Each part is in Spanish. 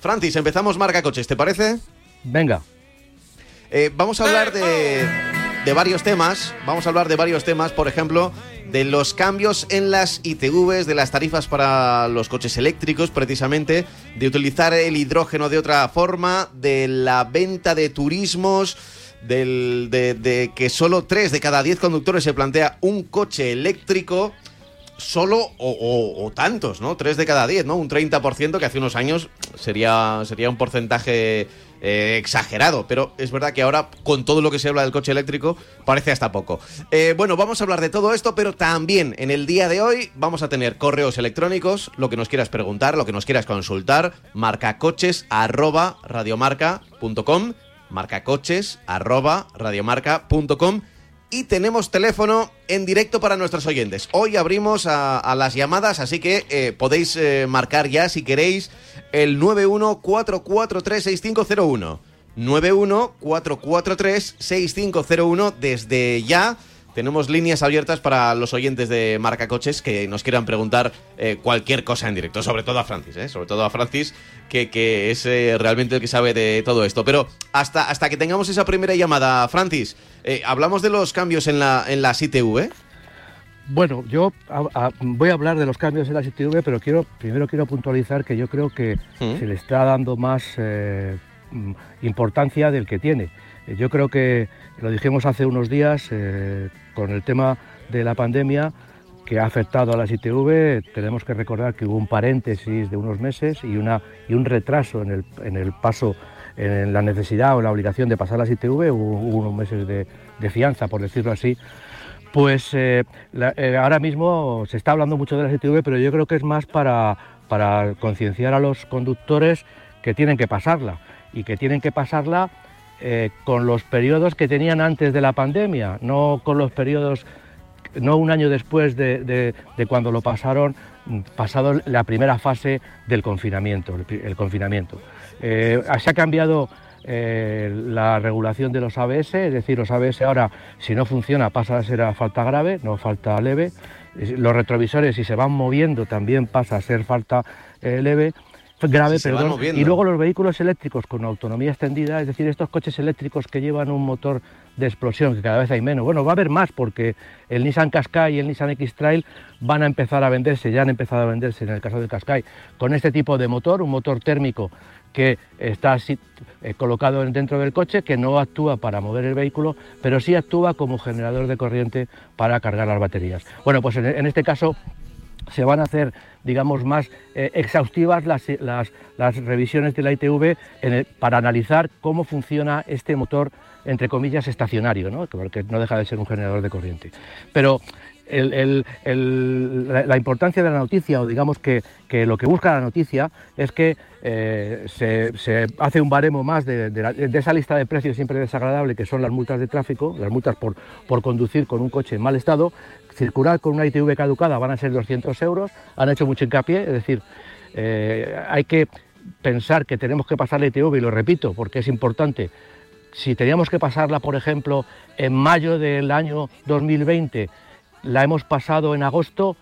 Francis, empezamos marca coches, ¿te parece? Venga. Eh, vamos a hablar de, de varios temas. Vamos a hablar de varios temas, por ejemplo, de los cambios en las ITVs, de las tarifas para los coches eléctricos, precisamente, de utilizar el hidrógeno de otra forma, de la venta de turismos, del, de, de que solo 3 de cada 10 conductores se plantea un coche eléctrico. Solo o, tantos, ¿no? 3 de cada 10, ¿no? Un 30% que hace unos años sería, sería un porcentaje eh, exagerado, pero es verdad que ahora con todo lo que se habla del coche eléctrico parece hasta poco. Eh, bueno, vamos a hablar de todo esto, pero también en el día de hoy vamos a tener correos electrónicos, lo que nos quieras preguntar, lo que nos quieras consultar, marcacoches arroba radiomarca.com, marcacoches arroba radiomarca.com y tenemos teléfono en directo para nuestros oyentes. Hoy abrimos a, las llamadas, así que eh, podéis eh, marcar ya si queréis el 914436501. 914436501 desde ya. Tenemos líneas abiertas para los oyentes de Marca Coches que nos quieran preguntar eh, cualquier cosa en directo, sobre todo a Francis, ¿eh? sobre todo a Francis, que, que es eh, realmente el que sabe de todo esto. Pero hasta, hasta que tengamos esa primera llamada, Francis, eh, hablamos de los cambios en la, en la ITV. Bueno, yo a- a- voy a hablar de los cambios en la ITV, pero quiero primero quiero puntualizar que yo creo que ¿Mm? se le está dando más importancia del que tiene. Eh, Yo creo que lo dijimos hace unos días eh, con el tema de la pandemia que ha afectado a las ITV. Tenemos que recordar que hubo un paréntesis de unos meses y, una, y un retraso en el, en el paso, en la necesidad o la obligación de pasar las ITV. Hubo, unos meses de, fianza, por decirlo así. Pues eh, ahora mismo se está hablando mucho de la ITV, pero yo creo que es más para, para concienciar a los conductores que tienen que pasarla y que tienen que pasarla eh, con los periodos que tenían antes de la pandemia, no con los periodos, no un año después de, de- cuando lo pasaron, pasado la primera fase del confinamiento. El, confinamiento. Eh, se ha cambiado eh, la regulación de los ABS, es decir, los ABS ahora, si no funciona, pasa a ser a falta grave, no falta leve. Los retrovisores, si se van moviendo, también pasa a ser falta eh, leve. Grave, perdón. moviendo. Y luego los vehículos eléctricos con autonomía extendida, es decir, estos coches eléctricos que llevan un motor de explosión, que cada vez hay menos. Bueno, va a haber más porque el Nissan Qashqai y el Nissan X-Trail van a empezar a venderse, ya han empezado a venderse en el caso del Qashqai, con este tipo de motor, un motor térmico que está así, eh, colocado en- dentro del coche, que no actúa para mover el vehículo, pero sí actúa como generador de corriente para cargar las baterías. Bueno, pues en- en este caso se van a hacer, digamos, más eh, exhaustivas las, las- revisiones de la ITV para analizar cómo funciona este motor, entre comillas, estacionario, ¿no? porque no deja de ser un generador de corriente. Pero la, importancia de la noticia, o digamos que, lo que busca la noticia, es que eh, se, hace un baremo más de, esa lista de precios siempre desagradable, que son las multas de tráfico, las multas por, por conducir con un coche en mal estado, circular con una ITV caducada van a ser 200 euros, han hecho mucho hincapié, es decir, eh, hay que pensar que tenemos que pasar la ITV, y lo repito porque es importante, si teníamos que pasarla, por ejemplo, en mayo del año 2020, la hemos pasado en agosto,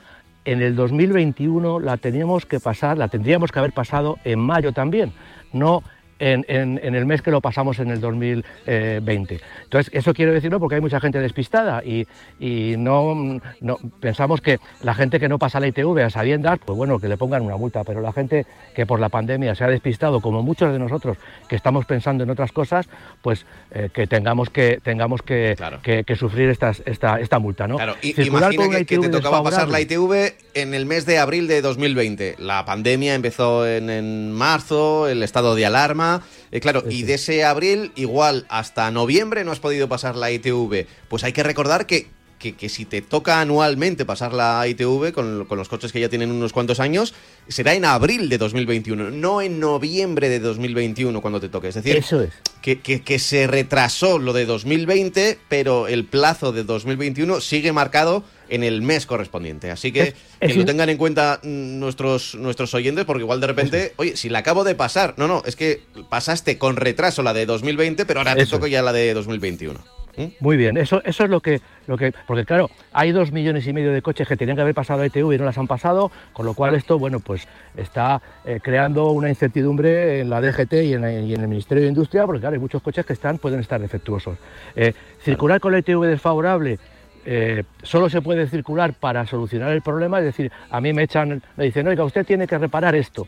en el 2021 la teníamos que pasar, la tendríamos que haber pasado en mayo también, no en, en- en el mes que lo pasamos en el 2020. Entonces, eso quiero decirlo porque hay mucha gente despistada y, y no, no- pensamos que la gente que no pasa la ITV a sabiendas, pues bueno, que le pongan una multa, pero la gente que por la pandemia se ha despistado, como muchos de nosotros que estamos pensando en otras cosas, pues eh, que tengamos que tengamos que, Claro. que- que sufrir estas, esta, esta multa, ¿no? Claro, y, imagina que, que te tocaba pasar la. ITV en el mes de abril de 2020. La pandemia empezó en, en marzo, el estado de alarma. Eh, claro, y de ese abril, igual hasta noviembre no has podido pasar la ITV. Pues hay que recordar que, que, que si te toca anualmente pasar la ITV con, con los coches que ya tienen unos cuantos años, será en abril de 2021, no en noviembre de 2021 cuando te toque. Es decir, Eso es. que, que- que se retrasó lo de 2020, pero el plazo de 2021 sigue marcado en el mes correspondiente. Así que Es- que lo tengan en cuenta mm, nuestros, nuestros oyentes, porque igual de repente, oye, si la acabo de pasar, no, no, es que pasaste con retraso la de 2020, pero ahora te es. ya la de 2021. ¿Mm? Muy bien, eso, eso es lo que, lo que. Porque claro, hay dos millones y medio de coches que tenían que haber pasado a ITV y no las han pasado, con lo cual esto, bueno, pues está eh, creando una incertidumbre en la DGT y en, el Ministerio de Industria, porque claro, hay muchos coches que están, pueden estar defectuosos. Eh, circular con la ITV desfavorable. Eh, solo se puede circular para solucionar el problema, es decir, a mí me echan, me dicen, oiga, usted tiene que reparar esto.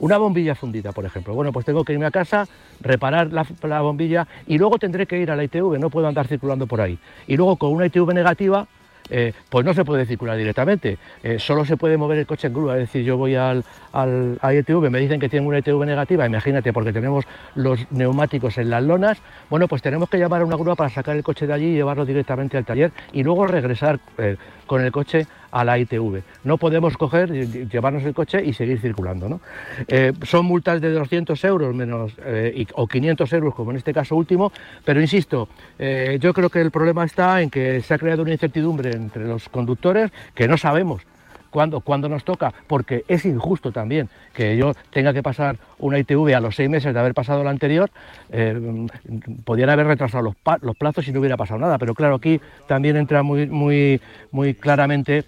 Una bombilla fundida, por ejemplo. Bueno, pues tengo que irme a casa, reparar la, bombilla y luego tendré que ir a la ITV, no puedo andar circulando por ahí. Y luego con una ITV negativa, eh, pues no se puede circular directamente, eh, solo se puede mover el coche en grúa, es decir, yo voy al, al a ITV, me dicen que tienen una ITV negativa, imagínate, porque tenemos los neumáticos en las lonas, bueno, pues tenemos que llamar a una grúa para sacar el coche de allí y llevarlo directamente al taller y luego regresar eh, con el coche a la ITV. No podemos coger, llevarnos el coche y seguir circulando. ¿no? Eh, son multas de 200 euros menos, eh, o 500 euros, como en este caso último, pero insisto, eh, yo creo que el problema está en que se ha creado una incertidumbre entre los conductores que no sabemos cuándo, cuando nos toca, porque es injusto también que yo tenga que pasar una ITV a los seis meses de haber pasado la anterior, eh, podrían haber retrasado los, los, plazos y no hubiera pasado nada, pero claro, aquí también entra muy, muy, muy claramente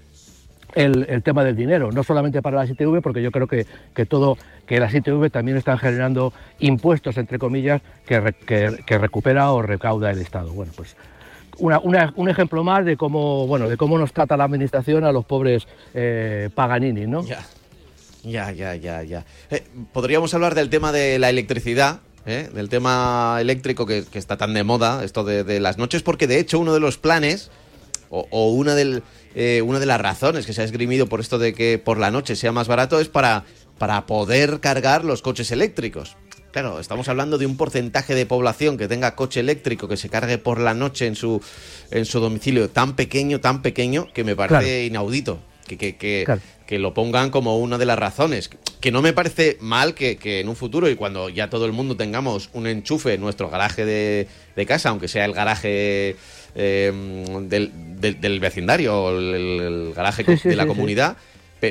el, tema del dinero, no solamente para las ITV, porque yo creo que, todo, que las ITV también están generando impuestos, entre comillas, que, que, recupera o recauda el Estado. Bueno, pues un ejemplo más de cómo, bueno, de cómo nos trata la administración a los pobres eh, Paganini, ¿no? Ya, ya, ya, ya. ya. Eh, Podríamos hablar del tema de la electricidad, ¿eh? del tema eléctrico que, está tan de moda, esto de, las noches, porque de hecho uno de los planes, o, una, del, una de las razones que se ha esgrimido por esto de que por la noche sea más barato es para, para poder cargar los coches eléctricos. Claro, estamos hablando de un porcentaje de población que tenga coche eléctrico que se cargue por la noche en su, en su domicilio tan pequeño, tan pequeño, que me parece inaudito. Que, que, que, lo pongan como una de las razones. Que no me parece mal que, en un futuro y cuando ya todo el mundo tengamos un enchufe en nuestro garaje de, casa, aunque sea el garaje em, del, vecindario o el, garaje de la comunidad,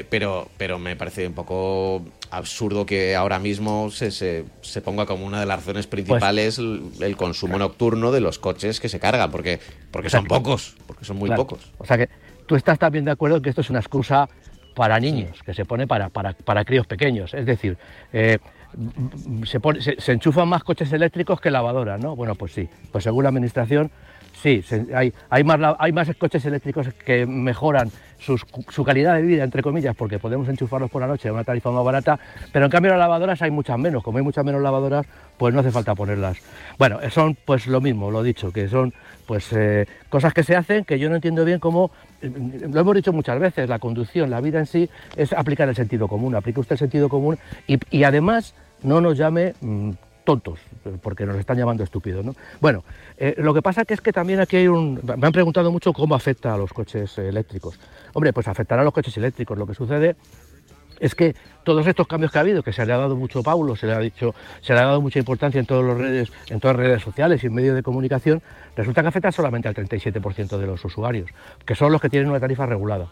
pero, pero me parece un poco absurdo que ahora mismo se, se, ponga como una de las razones pues principales el, consumo nocturno de los coches que se cargan, porque, porque son pocos, porque son muy pocos. O sea que tú estás también de acuerdo que esto es una excusa para niños, que se pone para, para, para críos pequeños. Es decir, eh, se, se, enchufan más coches eléctricos que lavadoras, ¿no? Bueno, pues sí, pues según la administración Sí, hay, hay, más, hay más coches eléctricos que mejoran su calidad de vida, entre comillas, porque podemos enchufarlos por la noche a una tarifa más barata, pero en cambio las lavadoras hay muchas menos. Como hay muchas menos lavadoras, pues no hace falta ponerlas. Bueno, son pues lo mismo, lo dicho, que son pues eh, cosas que se hacen que yo no entiendo bien cómo, lo hemos dicho muchas veces, la conducción, la vida en sí es aplicar el sentido común, aplique usted el sentido común y, además no nos llame... Mm, tontos, porque nos están llamando estúpidos. ¿no? Bueno, eh, lo que pasa que es que también aquí hay un... Me han preguntado mucho cómo afecta a los coches eléctricos. Hombre, pues afectará a los coches eléctricos. Lo que sucede es que todos estos cambios que ha habido, que se le ha dado mucho Paulo, se le ha dicho, se le ha dado mucha importancia en todas las redes, en todas las redes sociales y en medios de comunicación, resulta que afecta solamente al 37% de los usuarios, que son los que tienen una tarifa regulada.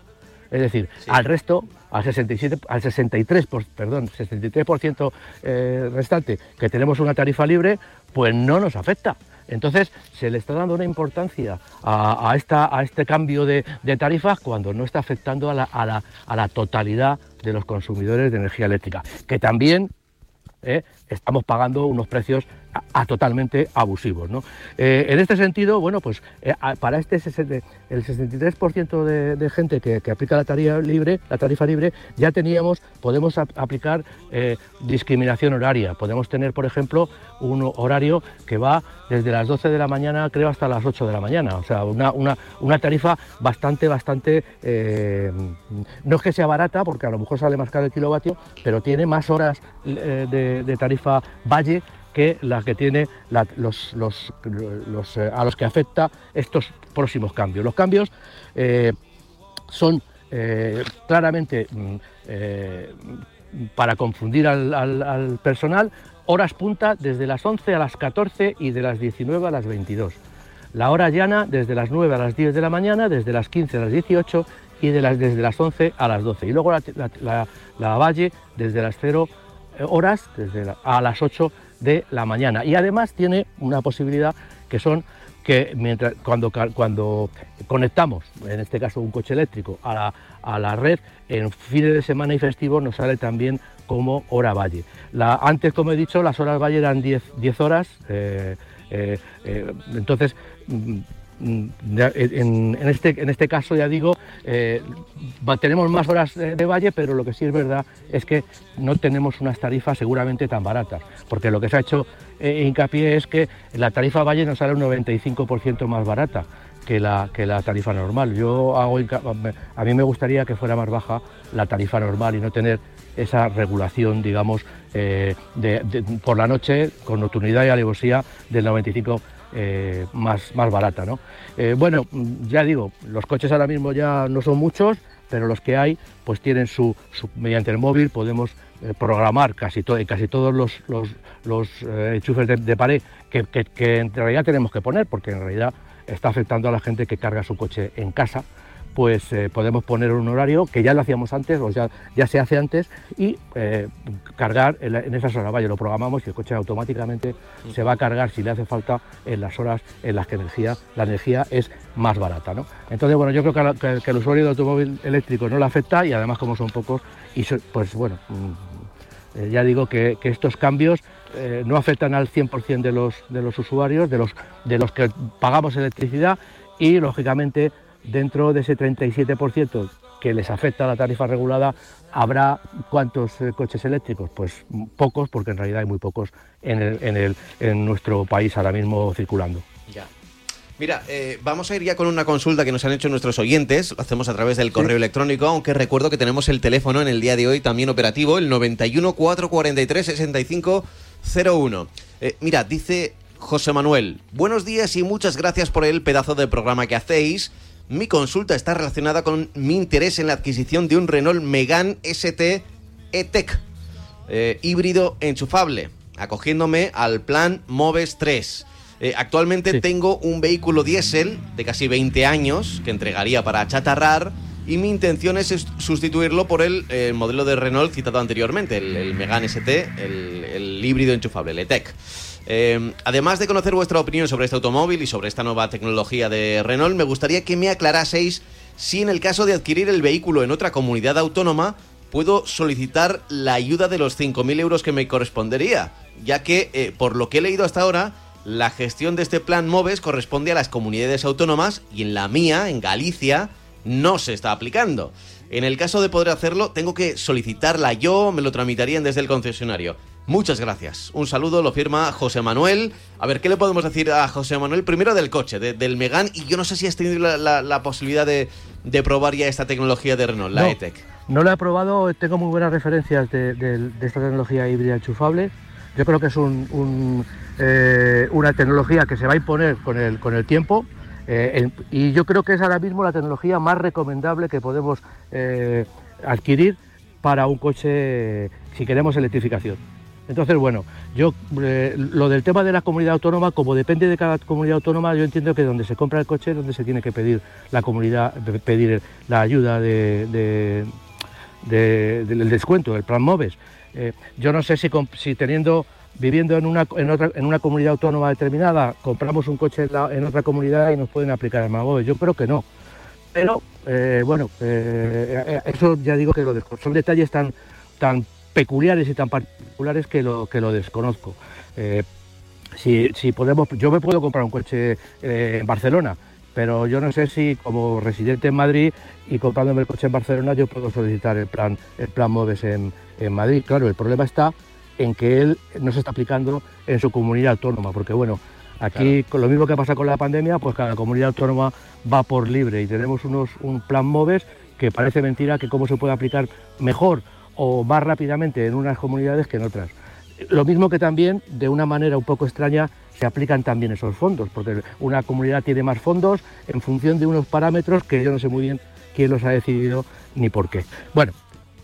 Es decir, al resto, al, 67, al 63, perdón, 63% eh, restante, que tenemos una tarifa libre, pues no nos afecta. Entonces se le está dando una importancia a, esta, a este cambio de, tarifas cuando no está afectando a la, a la totalidad de los consumidores de energía eléctrica, que también ¿eh? Estamos pagando unos precios totalmente abusivos. Eh, en este sentido, bueno, pues eh, para este el 63% de, gente que, aplica la tarifa libre, la tarifa libre, ya teníamos, podemos aplicar discriminación horaria. Podemos tener, por ejemplo, un horario que va desde las 12 de la mañana, creo, hasta las 8 de la mañana. O sea, una, una tarifa bastante, bastante, no es que sea barata, porque a lo mejor sale más caro el kilovatio, pero tiene más horas de, tarifa Valle que las que tiene los, eh, a los que afecta estos próximos cambios. Los cambios eh, son eh, claramente mm, para confundir al, personal, horas punta desde las 11 a las 14 y de las 19 a las 22. La hora llana desde las 9 a las 10 de la mañana, desde las 15 a las 18 y de desde las 11 a las 12. Y luego la, la valle desde las 0 horas desde a las 8 de la mañana. Y además tiene una posibilidad que son que mientras, cuando, cuando conectamos, en este caso un coche eléctrico, a la, a la red, en fines de semana y festivos nos sale también como hora valle. La, antes, como he dicho, las horas valle eran 10, 10 horas, eh, eh, eh, entonces mm, en, este, en este caso ya digo, tenemos más horas de, valle, pero lo que sí es verdad es que no tenemos unas tarifas seguramente tan baratas, porque lo que se ha hecho hincapié es que la tarifa valle nos sale un 95% más barata que la, que la tarifa normal. Yo hago, a mí me gustaría que fuera más baja la tarifa normal y no tener esa regulación, digamos, eh, por la noche con nocturnidad y alevosía del 95 eh, más, más barata. ¿no? Eh, bueno, ya digo, los coches ahora mismo ya no son muchos, pero los que hay pues tienen su, mediante el móvil podemos programar casi, casi todos los, los, enchufes de, pared que, que en realidad tenemos que poner, porque en realidad está afectando a la gente que carga su coche en casa, pues eh, podemos poner un horario que ya lo hacíamos antes, o ya, ya se hace antes, y eh, cargar en, esas horas. Vaya, lo programamos y el coche automáticamente se va a cargar si le hace falta en las horas en las que energía, la energía es más barata. ¿no? Entonces, bueno, yo creo que, que, el usuario de automóvil eléctrico no le afecta y además como son pocos, y pues bueno, mm, eh, ya digo que, que estos cambios eh, no afectan al 100% de los, de los usuarios, de los, de los que pagamos electricidad y, lógicamente, dentro de ese 37% que les afecta la tarifa regulada, habrá cuántos eh, coches eléctricos? Pues pocos, porque en realidad hay muy pocos en, el, en, nuestro país ahora mismo circulando. Ya. Mira, eh, vamos a ir ya con una consulta que nos han hecho nuestros oyentes. Lo hacemos a través del correo electrónico, aunque recuerdo que tenemos el teléfono en el día de hoy también operativo, el 91 443 65 01. Eh, mira, dice José Manuel, buenos días y muchas gracias por el pedazo de programa que hacéis. Mi consulta está relacionada con mi interés en la adquisición de un Renault Megane ST E-Tech, eh, híbrido enchufable, acogiéndome al plan Moves 3. Eh, actualmente tengo un vehículo diésel de casi 20 años que entregaría para chatarrar y mi intención es sustituirlo por el, modelo de Renault citado anteriormente, el, Megane ST, el, híbrido enchufable, el E-Tech. Eh, además de conocer vuestra opinión sobre este automóvil y sobre esta nueva tecnología de Renault, me gustaría que me aclaraseis si en el caso de adquirir el vehículo en otra comunidad autónoma puedo solicitar la ayuda de los 5.000 euros que me correspondería, ya que, eh, por lo que he leído hasta ahora, la gestión de este plan MOVES corresponde a las comunidades autónomas y en la mía, en Galicia, no se está aplicando. En el caso de poder hacerlo, tengo que solicitarla yo, me lo tramitarían desde el concesionario. Muchas gracias. Un saludo, lo firma José Manuel. A ver, ¿qué le podemos decir a José Manuel? Primero del coche, del Megan, y yo no sé si has tenido la, posibilidad de, probar ya esta tecnología de Renault, la E-Tech. No la he probado, tengo muy buenas referencias de, esta tecnología híbrida enchufable. Yo creo que es eh, una tecnología que se va a imponer con el, con el tiempo eh, y yo creo que es ahora mismo la tecnología más recomendable que podemos eh, adquirir para un coche si queremos electrificación. Entonces, bueno, yo eh, lo del tema de la comunidad autónoma, como depende de cada comunidad autónoma, yo entiendo que donde se compra el coche es donde se tiene que pedir la comunidad, pedir la ayuda de, del descuento, del plan MOVES. yo no sé si, teniendo viviendo en una, en, otra, en una comunidad autónoma determinada, compramos un coche en, otra comunidad y nos pueden aplicar el MAGOE. Yo creo que no. Pero, eh, bueno, eh, eh, eso ya digo que lo. Son detalles tan, tan peculiares y tan particulares que lo, que lo desconozco. si, si podemos, yo me puedo comprar un coche en Barcelona, pero yo no sé si como residente en Madrid y comprándome el coche en Barcelona yo puedo solicitar el plan, el plan MOVES en, en Madrid. Claro, el problema está en que él no se está aplicando en su comunidad autónoma, porque bueno, aquí con lo mismo que pasa con la pandemia, pues cada comunidad autónoma va por libre y tenemos unos, un plan MOVES que parece mentira que cómo se puede aplicar mejor o más rápidamente en unas comunidades que en otras. Lo mismo que también, de una manera un poco extraña, se aplican también esos fondos, porque una comunidad tiene más fondos en función de unos parámetros que yo no sé muy bien quién los ha decidido ni por qué. Bueno,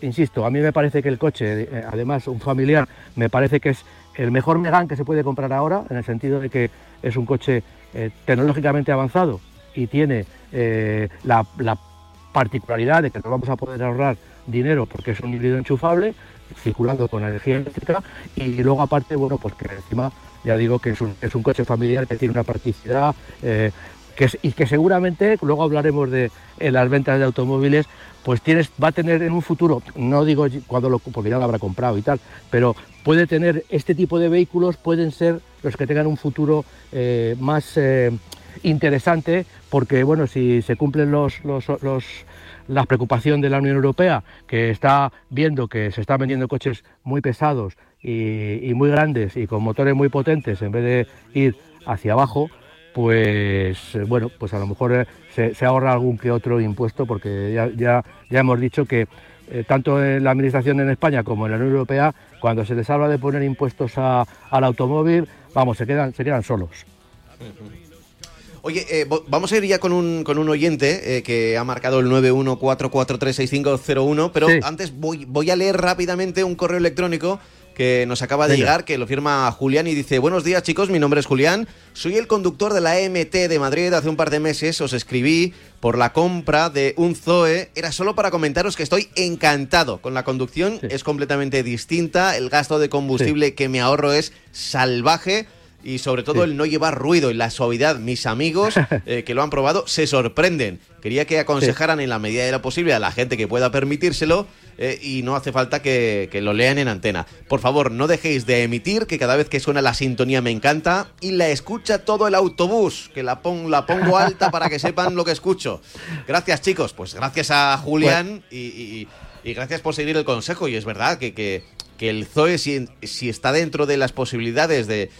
insisto, a mí me parece que el coche, eh, además un familiar, me parece que es el mejor Megane que se puede comprar ahora, en el sentido de que es un coche eh, tecnológicamente avanzado y tiene eh, la, particularidad de que nos vamos a poder ahorrar dinero porque es un híbrido enchufable circulando con energía eléctrica y luego aparte, bueno, pues que encima ya digo que es un, es un coche familiar que tiene una practicidad eh, que, y que seguramente, luego hablaremos de las ventas de automóviles, pues tienes, va a tener en un futuro, no digo cuando lo, porque ya lo habrá comprado y tal, pero puede tener este tipo de vehículos, pueden ser los que tengan un futuro eh, más eh, interesante, porque bueno, si se cumplen los, los, la preocupación de la Unión Europea, que está viendo que se están vendiendo coches muy pesados y, muy grandes y con motores muy potentes en vez de ir hacia abajo, pues bueno, pues a lo mejor se, ahorra algún que otro impuesto, porque ya, ya, ya hemos dicho que eh, tanto en la Administración en España como en la Unión Europea, cuando se les habla de poner impuestos al automóvil, vamos, se quedan, se quedan solos. Oye, eh, vamos a ir ya con un, con un oyente eh, que ha marcado el 914436501, pero antes voy, voy a leer rápidamente un correo electrónico que nos acaba de llegar, que lo firma Julián y dice, buenos días chicos, mi nombre es Julián, soy el conductor de la MT de Madrid, hace un par de meses os escribí por la compra de un Zoe, era solo para comentaros que estoy encantado. Con la conducción, es completamente distinta, el gasto de combustible que me ahorro es salvaje, y sobre todo el no llevar ruido y la suavidad. Mis amigos eh, que lo han probado se sorprenden. Quería que aconsejaran en la medida de lo posible a la gente que pueda permitírselo eh, y no hace falta que, lo lean en antena. Por favor, no dejéis de emitir, que cada vez que suena la sintonía me encanta y la escucha todo el autobús, que la, la pongo alta para que sepan lo que escucho. Gracias chicos, pues gracias a Julián y, gracias por seguir el consejo y es verdad que, que, el Zoe si, si está dentro de las posibilidades de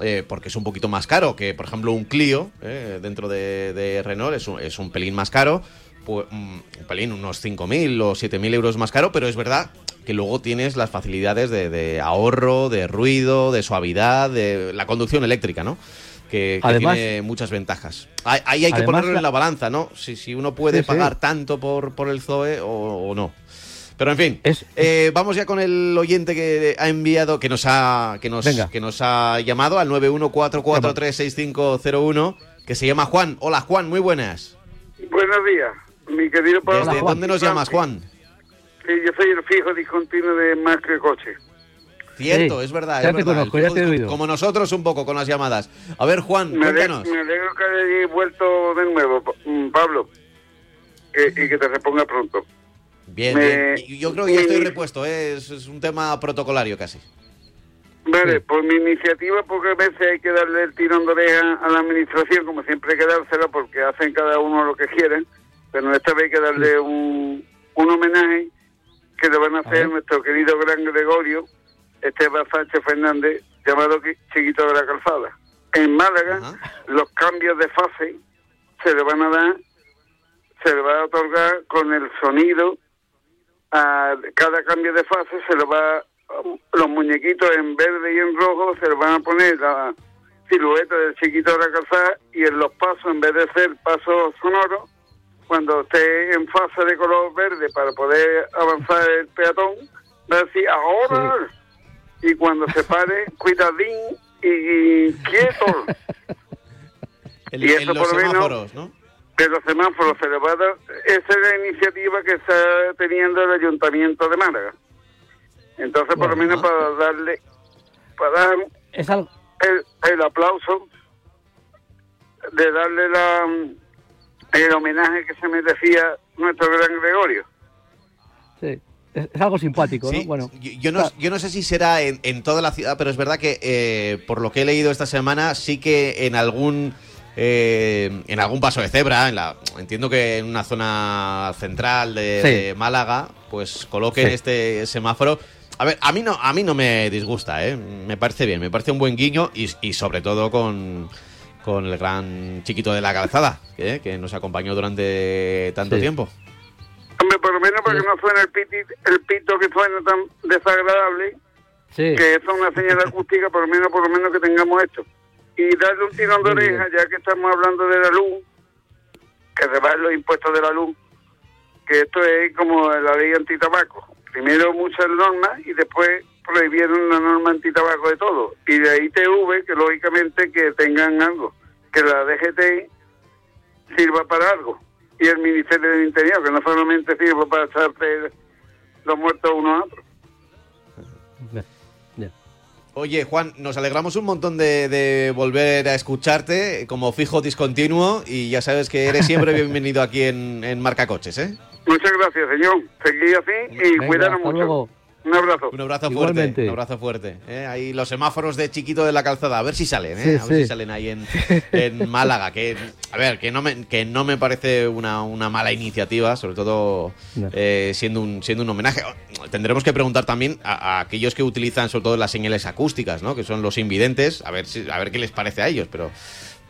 eh, porque es un poquito más caro que, por ejemplo, un Clio eh, dentro de, Renault, es un, es un, pelín más caro, pues, un pelín, unos 5.000 o 7.000 euros más caro, pero es verdad que luego tienes las facilidades de, ahorro, de ruido, de suavidad, de la conducción eléctrica, ¿no? Que, tiene muchas ventajas. Ahí hay que ponerlo en la balanza, ¿no? Si, si uno puede pagar tanto por, por el Zoe o no. Pero en fin, eh, vamos ya con el oyente que ha enviado, que nos ha, que nos, que nos ha llamado al 914436501, que se llama Juan. Hola Juan, muy buenas. Buenos días, mi querido Pablo. ¿Desde dónde nos llamas, Juan? Sí, yo soy el fijo discontinuo de Más que Coche. Cierto, es verdad. Ya te conozco, ya te he oído. Como nosotros un poco con las llamadas. A ver, Juan, me cuéntanos. me alegro que hayas vuelto de nuevo, mm, Pablo, y que te reponga pronto. Bien, yo creo que ya estoy repuesto, ¿eh? es, un tema protocolario casi. Vale, por mi iniciativa, porque a veces hay que darle el tirón de oreja a la administración, como siempre hay que dárselo porque hacen cada uno lo que quieren, pero esta vez hay que darle un, un homenaje que le van a hacer a nuestro querido gran Gregorio, Esteban Sánchez Fernández, llamado Chiquito de la Calzada. En Málaga, los cambios de fase se le van a dar, se le va a otorgar con el sonido a cada cambio de fase se le va los muñequitos en verde y en rojo se le van a poner la silueta del chiquito de la calzada y en los pasos en vez de ser pasos sonoros cuando esté en fase de color verde para poder avanzar el peatón va a decir ahora y cuando se pare cuidadín y, quieto. Y eso por lo menos ¿no? De los semáforos se le va a dar, esa es la iniciativa que está teniendo el Ayuntamiento de Málaga. Entonces, por lo menos para darle, para dar el, aplauso, de darle la, el homenaje que se me decía nuestro gran Gregorio. Sí. Es algo simpático, ¿no? Bueno, yo, no, yo no sé si será en, en toda la ciudad, pero es verdad que eh, por lo que he leído esta semana, sí que en algún eh, en algún paso de cebra, en la, entiendo que en una zona central de, Málaga, pues coloquen este semáforo. A ver, a mí no, a mí no me disgusta, ¿eh? me parece bien, me parece un buen guiño y, sobre todo con, con, el gran chiquito de la calzada, ¿eh? que nos acompañó durante tanto tiempo. Hombre, por lo menos para que no suene el, el pito que suena tan desagradable, que es una señal acústica, por lo menos, por lo menos que tengamos esto y darle un tirón de oreja, ya que estamos hablando de la luz, que van los impuestos de la luz, que esto es como la ley antitabaco. Primero muchas normas y después prohibieron una norma antitabaco de todo. Y de ahí TV, que lógicamente que tengan algo, que la DGT sirva para algo. Y el Ministerio del Interior, que no solamente sirva para echarte los muertos uno a otro. Oye, Juan, nos alegramos un montón de, volver a escucharte como fijo discontinuo y ya sabes que eres siempre bienvenido aquí en, Marca Coches, ¿eh? Muchas gracias, señor. Seguí así y cuídanos mucho. Un abrazo. Un abrazo fuerte. Un abrazo fuerte. ¿eh? Ahí los semáforos de chiquito de la calzada. A ver si salen, ¿eh? a ver si salen ahí en, Málaga. Que, a ver, que no me, que no me parece una, mala iniciativa, sobre todo eh, siendo, un, siendo un homenaje. Tendremos que preguntar también a, aquellos que utilizan sobre todo las señales acústicas, ¿no? Que son los invidentes, a ver, si, a ver qué les parece a ellos, pero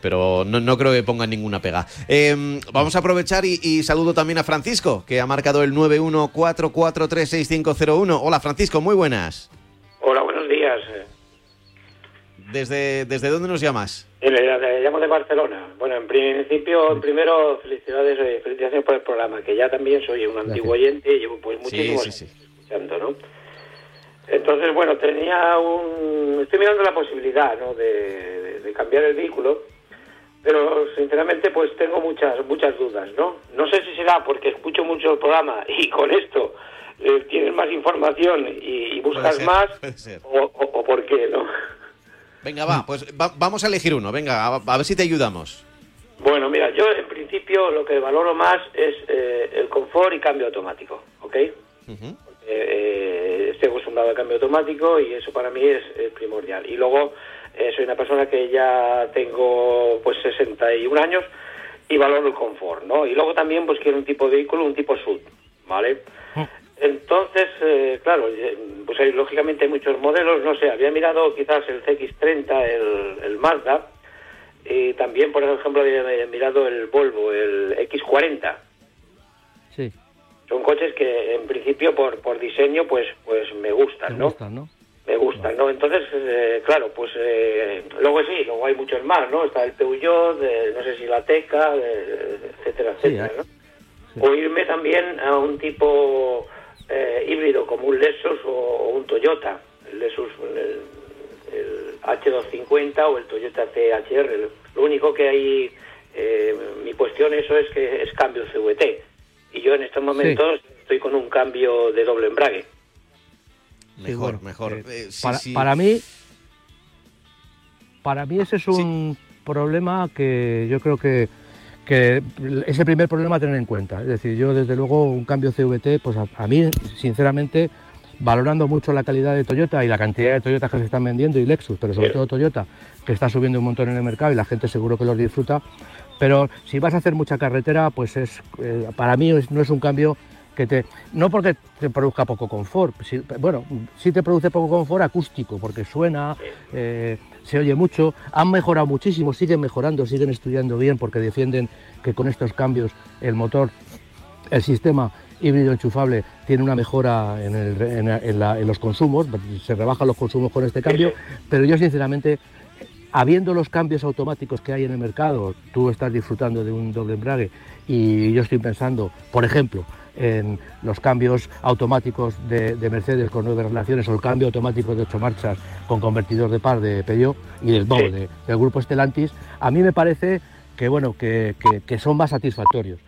pero no, creo que pongan ninguna pega. Em, vamos a aprovechar y, saludo también a Francisco, que ha marcado el 914436501. Hola Francisco, muy buenas. Hola, buenos días. ¿Desde, desde dónde nos llamas? Le, llamo de Barcelona. Bueno, en principio, primero, felicidades, eh, felicitaciones por el programa, que ya también soy un antiguo oyente y llevo pues muchísimos sí, escuchando, ¿no? Entonces, bueno, tenía un... Estoy mirando la posibilidad, ¿no?, de cambiar el vehículo pero sinceramente pues tengo muchas muchas dudas, ¿no? No sé si será porque escucho mucho el programa y con esto eh, tienes más información y, buscas más O, por qué, ¿no? Venga, va, pues vamos a elegir uno, venga, a, ver si te ayudamos. Bueno, mira, yo en principio lo que valoro más es eh, el confort y cambio automático, ¿ok? Eh, estoy acostumbrado al cambio automático y eso para mí es primordial. Y luego eh, soy una persona que ya tengo pues 61 años y valoro el confort, ¿no? Y luego también pues quiero un tipo de vehículo, un tipo SUV, ¿vale? Mm. Entonces, eh, claro, eh, pues hay, lógicamente hay muchos modelos, no sé, había mirado quizás el CX-30, el, el Mazda, y también, por ejemplo, había mirado el Volvo, el X40. Sí. Son coches que en principio por, por diseño pues pues me gustan, ¿no? Gustan, ¿no? Gustan, ¿no? Entonces, eh, claro, pues eh, luego sí, luego hay muchos más, ¿no? Está el Peugeot, no sé si la Teca, etcétera, etcétera, ¿no? O irme también a un tipo eh, híbrido como un Lexus o, un Toyota, el Lexus, el, H250 o el Toyota CHR. Lo único que hay, mi cuestión eso es que es cambio CVT. Y yo en estos momentos estoy con un cambio de doble embrague. Mejor, mejor. Eh, eh, para, mí, para mí ese es un problema que yo creo que, que, es el primer problema a tener en cuenta. Es decir, yo desde luego un cambio CVT, pues a, mí, sinceramente, valorando mucho la calidad de Toyota y la cantidad de Toyotas que se están vendiendo y Lexus, pero sobre todo Toyota, que está subiendo un montón en el mercado y la gente seguro que los disfruta. Pero si vas a hacer mucha carretera, pues es eh, para mí no es un cambio no porque te produzca poco confort, bueno, sí te produce poco confort acústico, porque suena, eh, se oye mucho, han mejorado muchísimo, siguen mejorando, siguen estudiando bien, porque defienden que con estos cambios el motor, el sistema híbrido enchufable tiene una mejora en, los consumos, se rebajan los consumos con este cambio, pero yo sinceramente habiendo los cambios automáticos que hay en el mercado, tú estás disfrutando de un doble embrague y yo estoy pensando, por ejemplo, en los cambios automáticos de, Mercedes con nueve relaciones o el cambio automático de ocho marchas con convertidor de par de Peugeot y del, del grupo Stellantis, a mí me parece que, bueno, que, son más satisfactorios.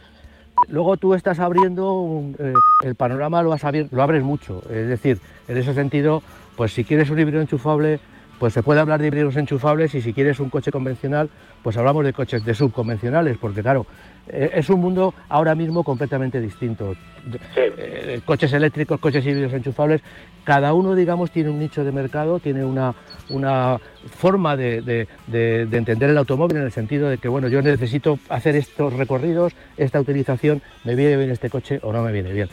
Luego tú estás abriendo eh, el panorama, lo, lo abres mucho. Es decir, en ese sentido, pues si quieres un híbrido enchufable, pues se puede hablar de híbridos enchufables y si quieres un coche convencional, pues hablamos de coches de subconvencionales, porque claro, eh, es un mundo ahora mismo completamente distinto. Eh, coches eléctricos, coches híbridos enchufables, cada uno, digamos, tiene un nicho de mercado, tiene una, una forma de, entender el automóvil en el sentido de que, bueno, yo necesito hacer estos recorridos, esta utilización, me viene bien este coche o no me viene bien.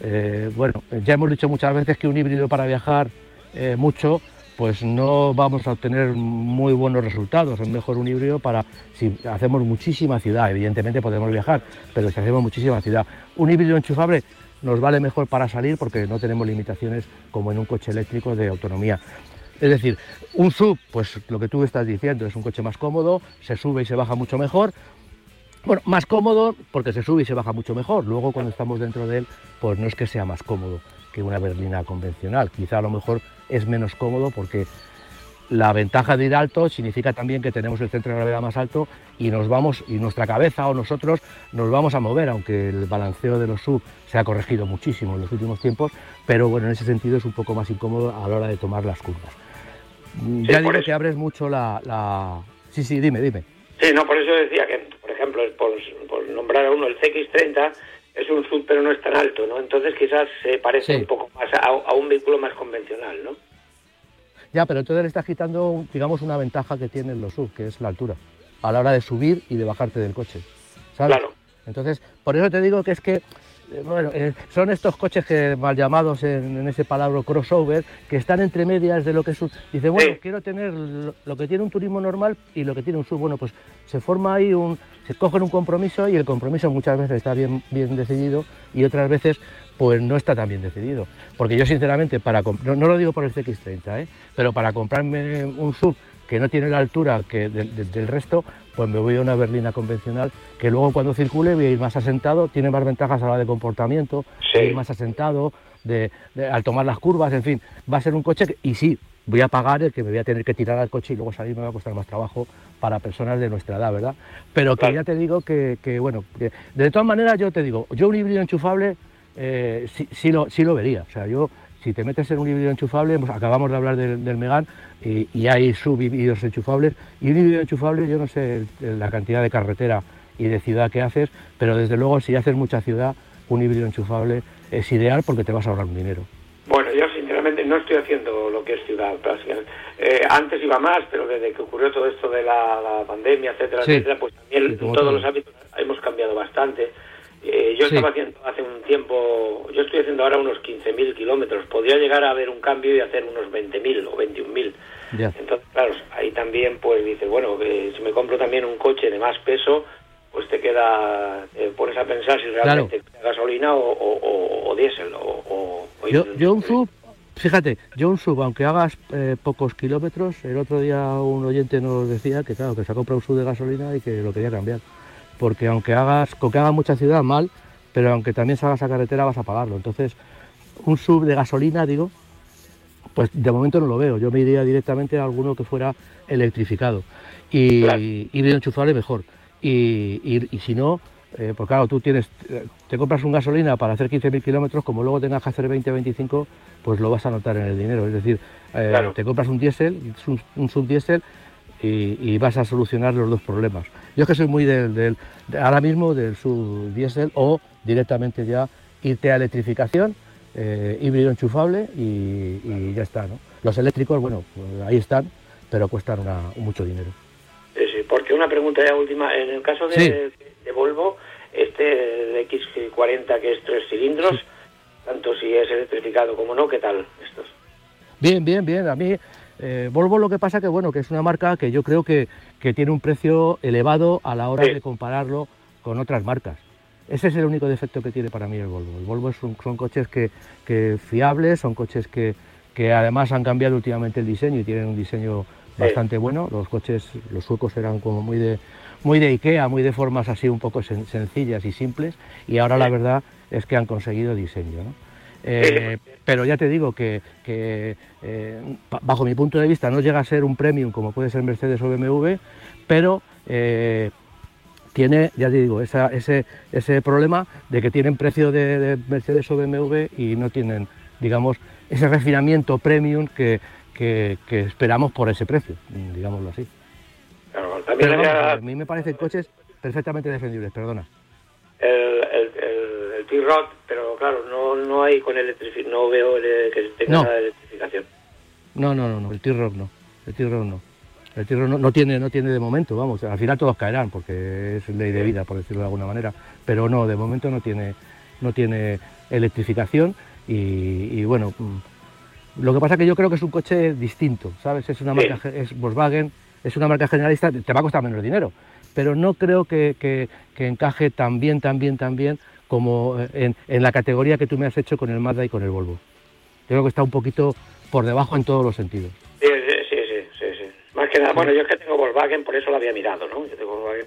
Eh, bueno, ya hemos dicho muchas veces que un híbrido para viajar mucho pues no vamos a obtener muy buenos resultados. Es mejor un híbrido para si hacemos muchísima ciudad, evidentemente podemos viajar, pero si hacemos muchísima ciudad. Un híbrido enchufable nos vale mejor para salir porque no tenemos limitaciones como en un coche eléctrico de autonomía. Es decir, un sub, pues lo que tú estás diciendo, es un coche más cómodo, se sube y se baja mucho mejor. Bueno, más cómodo porque se sube y se baja mucho mejor. Luego cuando estamos dentro de él, pues no es que sea más cómodo que una berlina convencional. Quizá a lo mejor es menos cómodo porque la ventaja de ir alto significa también que tenemos el centro de gravedad más alto y nos vamos y nuestra cabeza o nosotros nos vamos a mover, aunque el balanceo de los sub se ha corregido muchísimo en los últimos tiempos, pero bueno, en ese sentido es un poco más incómodo a la hora de tomar las curvas. ya digo que abres mucho la, Sí, sí, dime, dime. Sí, no, por eso decía que, por ejemplo, por, nombrar a uno, el CX30 es un sub pero no es tan alto, ¿no? Entonces quizás se parece un poco más a, a un vehículo más convencional, ¿no? Ya, pero entonces le estás quitando, digamos, una ventaja que tienen los sub, que es la altura, a la hora de subir y de bajarte del coche. ¿sabes? Claro. Entonces, por eso te digo que es que, bueno, eh, son estos coches que mal llamados en, ese palabra crossover, que están entre medias de lo que es un... Dice, bueno, quiero tener lo, que tiene un turismo normal y lo que tiene un sub. Bueno, pues se forma ahí un... Se cogen un compromiso y el compromiso muchas veces está bien, bien decidido y otras veces pues no está tan bien decidido. Porque yo sinceramente, para no, no lo digo por el CX30, ¿eh? pero para comprarme un sub que no tiene la altura que del resto, pues me voy a una berlina convencional que luego cuando circule voy a ir más asentado, tiene más ventajas a la de comportamiento, ir más asentado, de, al tomar las curvas, en fin, va a ser un coche que, y sí, voy a pagar el que me voy a tener que tirar al coche y luego salir me va a costar más trabajo para personas de nuestra edad, ¿verdad? Pero que ya te digo que, que bueno, de todas maneras yo te digo, yo un híbrido enchufable eh, sí, lo, sí lo vería. O sea, yo, si te metes en un híbrido enchufable, pues acabamos de hablar del, del Megan y, hay subhíbridos enchufables, y un híbrido enchufable, yo no sé la cantidad de carretera y de ciudad que haces, pero desde luego si haces mucha ciudad, un híbrido enchufable es ideal porque te vas a ahorrar un dinero. Bueno, yo sinceramente no estoy haciendo lo que es ciudad, eh, antes iba más, pero desde que ocurrió todo esto de la, pandemia, etcétera, etcétera, pues también todos los hábitos hemos cambiado bastante. Eh, yo estaba haciendo hace un tiempo, yo estoy haciendo ahora unos 15.000 kilómetros, podría llegar a haber un cambio y hacer unos 20.000 o 21.000. Entonces, claro, ahí también pues dices, bueno, si me compro también un coche de más peso, pues te queda, pones a pensar si realmente gasolina o, diésel. O, yo, un sub, fíjate, yo un sub, aunque hagas eh, pocos kilómetros, el otro día un oyente nos decía que claro, que se ha comprado un sub de gasolina y que lo quería cambiar porque aunque hagas, que hagas mucha ciudad, mal, pero aunque también salgas a carretera vas a pagarlo. Entonces, un sub de gasolina, digo, pues de momento no lo veo. Yo me iría directamente a alguno que fuera electrificado y híbrido enchufable mejor. Y, si no, eh, pues claro, tú tienes, te compras un gasolina para hacer 15.000 kilómetros, como luego tengas que hacer 20 25, pues lo vas a notar en el dinero. Es decir, eh, te compras un diésel, un, un subdiesel y, vas a solucionar los dos problemas. Yo es que soy muy del, ahora mismo del subdiesel o directamente ya irte a electrificación, eh, híbrido enchufable y, ya está. ¿no? Los eléctricos, bueno, pues ahí están, pero cuestan mucho dinero. Sí, sí, porque una pregunta ya última. En el caso de, Volvo, este de X40 que es tres cilindros, tanto si es electrificado como no, ¿qué tal estos? Bien, bien, bien. A mí eh, Volvo lo que pasa que bueno que es una marca que yo creo que, tiene un precio elevado a la hora de compararlo con otras marcas. Ese es el único defecto que tiene para mí el Volvo. El Volvo son, coches que, fiables, son coches que, además han cambiado últimamente el diseño y tienen un diseño bastante bueno. Los coches, los suecos eran como muy de, muy de Ikea, muy de formas así un poco sencillas y simples y ahora la verdad es que han conseguido diseño. Eh, pero ya te digo que, eh, bajo mi punto de vista no llega a ser un premium como puede ser Mercedes o BMW, pero eh, tiene, ya te digo, ese, ese problema de que tienen precio de, Mercedes o BMW y no tienen, digamos, ese refinamiento premium que, esperamos por ese precio, digámoslo así. a mí me parecen coches perfectamente defendibles, perdona. El, T-Rod, pero claro, no, no hay con electrificación, no veo que tenga no. electrificación. No, no, no, no, el T-Rock no, el T-Rock no. El T-Rock no, tiene, no tiene de momento, vamos, al final todos caerán porque es ley de vida, por decirlo de alguna manera, pero no, de momento no tiene, no tiene electrificación y, bueno, mm, lo que pasa es que yo creo que es un coche distinto, ¿sabes? Es una marca, es Volkswagen, es una marca generalista, te va a costar menos dinero, pero no creo que, que, que encaje tan bien, tan bien, tan bien como eh, en, la categoría que tú me has hecho con el Mazda y con el Volvo. Yo creo que está un poquito por debajo en todos los sentidos. Sí, sí, sí, sí, sí. Más que nada, bueno, yo es que tengo Volkswagen, por eso lo había mirado, ¿no? Yo tengo Volkswagen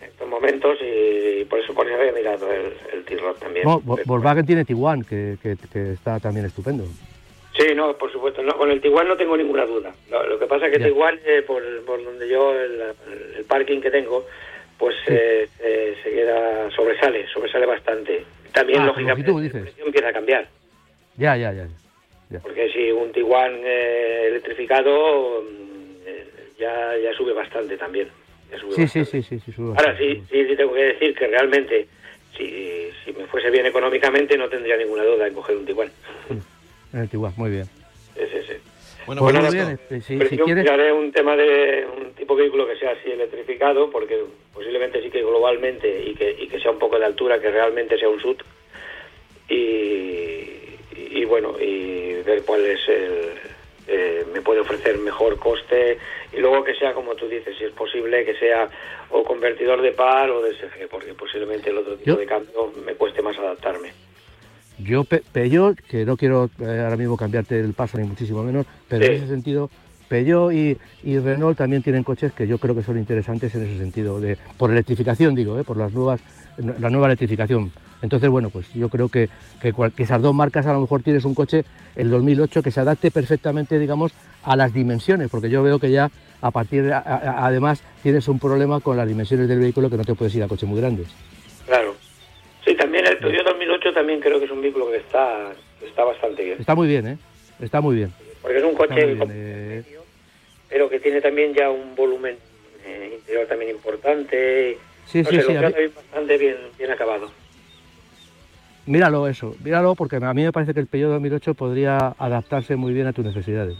en estos momentos y por eso por eso había mirado el, el T-Roc también. Volkswagen tiene Tiguan, que, que, está también estupendo. Sí, no, por supuesto. No, con el Tiguan no tengo ninguna duda. Lo, que pasa es que Tiguan, eh, por, donde yo, el, parking que tengo, pues eh, eh, se queda, sobresale, sobresale bastante. También, ah, lógicamente, la empieza a cambiar. Ya, ya, ya. Porque si un Tiguan electrificado mm, ya, ya sube bastante también. sí, sí, sí, sí, sí, Ahora sí, sí, sí, tengo que decir que realmente, si, si me fuese bien económicamente, no tendría ninguna duda en coger un Tiguan. En el muy bien. Sí, sí, sí. Bueno, pues bien. Este, si, si quieres... un tema de un tipo de vehículo que sea así electrificado, porque posiblemente sí que globalmente y que, y que sea un poco de altura, que realmente sea un SUT. Y, bueno, y ver cuál es el, eh, me puede ofrecer mejor coste. Y luego que sea como tú dices si es posible que sea o convertidor de par o de SG porque posiblemente el otro tipo de cambio me cueste más adaptarme. Yo, Peugeot, que no quiero eh, ahora mismo cambiarte el paso ni muchísimo menos, pero en ese sentido, Peugeot y, Renault también tienen coches que yo creo que son interesantes en ese sentido, de, por electrificación digo, eh, por las nuevas, la nueva electrificación. Entonces, bueno, pues yo creo que, que, esas dos marcas a lo mejor tienes un coche, el 2008, que se adapte perfectamente, digamos, a las dimensiones, porque yo veo que ya a partir de, además tienes un problema con las dimensiones del vehículo que no te puedes ir a coches muy grandes. Claro, Sí, también el Peugeot 2008 también creo que es un vehículo que está, está bastante bien. Está muy bien, ¿eh? Está muy bien. Porque es un coche eh. Pero que tiene también ya un volumen eh, interior también importante. Sí, sí, sí. bastante bien, bien acabado. Míralo eso, míralo porque a mí me parece que el Peugeot 2008 podría adaptarse muy bien a tus necesidades.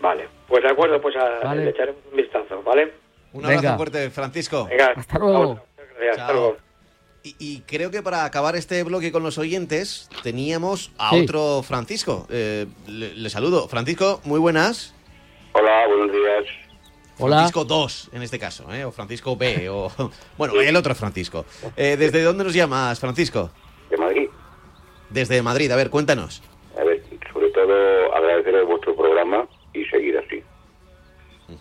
Vale, pues de acuerdo, pues a, le echaremos un vistazo, ¿vale? Un abrazo fuerte, Francisco. hasta luego. hasta luego. Y, creo que para acabar este bloque con los oyentes, teníamos a otro Francisco. Eh, le, saludo. Francisco, muy buenas. Hola, buenos días. Hola. Francisco 2, en este caso, ¿eh? o Francisco B, o... Bueno, el otro Francisco. Eh, ¿Desde dónde nos llamas, Francisco? De Madrid. Desde Madrid, a ver, cuéntanos. A ver, sobre todo agradecer vuestro programa y seguir así.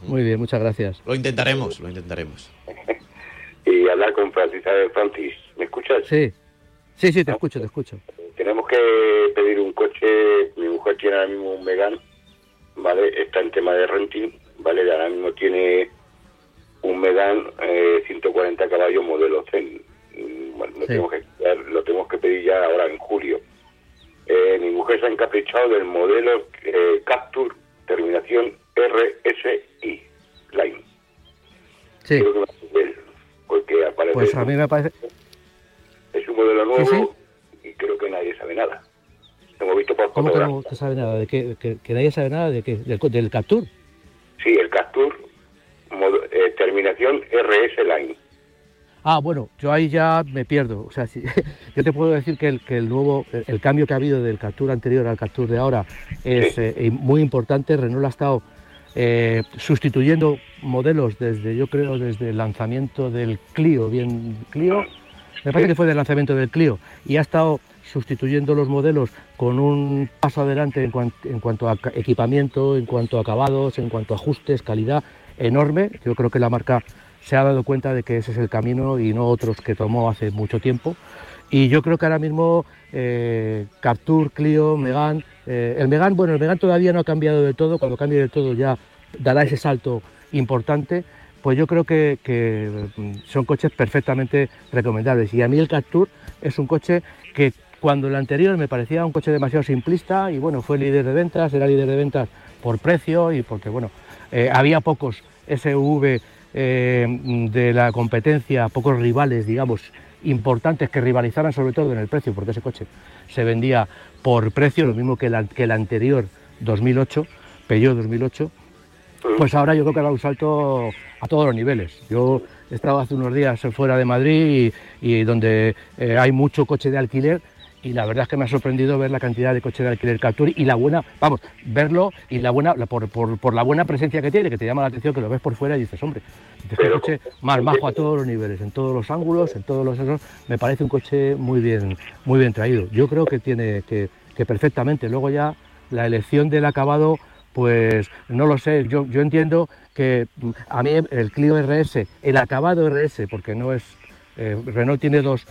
Muy bien, muchas gracias. Lo intentaremos, lo intentaremos. y hablar con Francis. Francis, ¿me escuchas? Sí, sí, sí, te escucho, te escucho. Tenemos que pedir un coche, mi mujer tiene ahora mismo un Megan, ¿vale? Está en tema de renting, ¿vale? Ahora mismo tiene un Megan eh, 140 caballos modelo Zen. Mm, bueno, lo, tenemos que, lo tenemos que pedir ya ahora en julio. Eh, mi mujer se ha encaprichado del modelo eh, Capture, terminación RSI, Line. Sí. Creo que porque aparece... Pues a mí me parece... Es un modelo nuevo y creo que nadie sabe nada. Hemos visto por ¿Cómo que no sabe nada? ¿De qué, que, nadie sabe nada de qué? ¿Del, Capture? Sí, el Capture, eh, terminación RS Line. Ah, bueno, yo ahí ya me pierdo. O sea, si, yo te puedo decir que el, que el nuevo, el, cambio que ha habido del Capture anterior al Capture de ahora es eh, muy importante. Renault ha estado eh, sustituyendo modelos desde, yo creo, desde el lanzamiento del Clio, bien, Clio, me parece que fue del lanzamiento del Clio, y ha estado sustituyendo los modelos con un paso adelante en, cuanto a equipamiento, en cuanto a acabados, en cuanto a ajustes, calidad enorme. Yo creo que la marca se ha dado cuenta de que ese es el camino y no otros que tomó hace mucho tiempo. Y yo creo que ahora mismo eh, Capture, Clio, Megan, eh, el Megan, bueno, el Megan todavía no ha cambiado del todo, cuando cambie del todo ya dará ese salto importante, pues yo creo que, mm, son coches perfectamente recomendables. Y a mí el Capture es un coche que cuando el anterior me parecía un coche demasiado simplista y bueno, fue líder de ventas, era líder de ventas por precio y porque bueno, eh, había pocos SUV eh, de la competencia, pocos rivales, digamos, importantes que rivalizaran sobre todo en el precio, porque ese coche se vendía por precio, lo mismo que, que el anterior 2008, Peugeot 2008, pues ahora yo creo que ha dado un salto a todos los niveles. Yo he estado hace unos días fuera de Madrid y, donde eh, hay mucho coche de alquiler y la verdad es que me ha sorprendido ver la cantidad de coches de alquiler Capture y la buena, vamos, verlo y la buena, por, por, la buena presencia que tiene, que te llama la atención, que lo ves por fuera y dices, hombre, este coche más bajo a todos los niveles, en todos los ángulos, en todos los esos, me parece un coche muy bien, muy bien traído. Yo creo que tiene que, que perfectamente. Luego ya la elección del acabado pues no lo sé, yo, yo entiendo que mm, a mí el Clio RS, el acabado RS, porque no es, eh, Renault tiene dos,